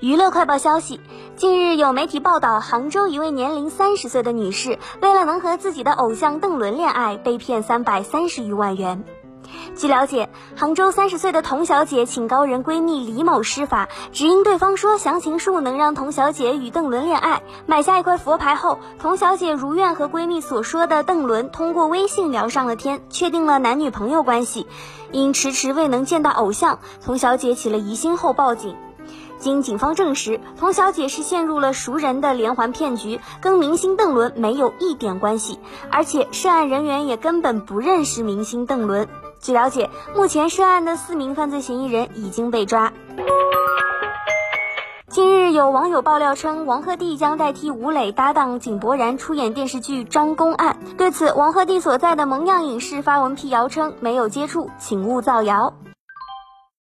娱乐快报消息：近日有媒体报道，杭州一位年龄三十岁的女士，为了能和自己的偶像邓伦恋爱，被骗三百三十余万元。据了解，杭州三十岁的童小姐请高人闺蜜李某施法，只因对方说详情术能让童小姐与邓伦恋爱。买下一块佛牌后，童小姐如愿和闺蜜所说的邓伦通过微信聊上了天，确定了男女朋友关系。因迟迟未能见到偶像，童小姐起了疑心后报警。经警方证实，童小姐是陷入了熟人的连环骗局，跟明星邓伦没有一点关系，而且涉案人员也根本不认识明星邓伦。据了解，目前涉案的四名犯罪嫌疑人已经被抓。近日，有网友爆料称，王鹤棣将代替吴磊搭档井柏然出演电视剧《张公案》。对此，王鹤棣所在的蒙样影视发文辟谣称，没有接触，请勿造谣。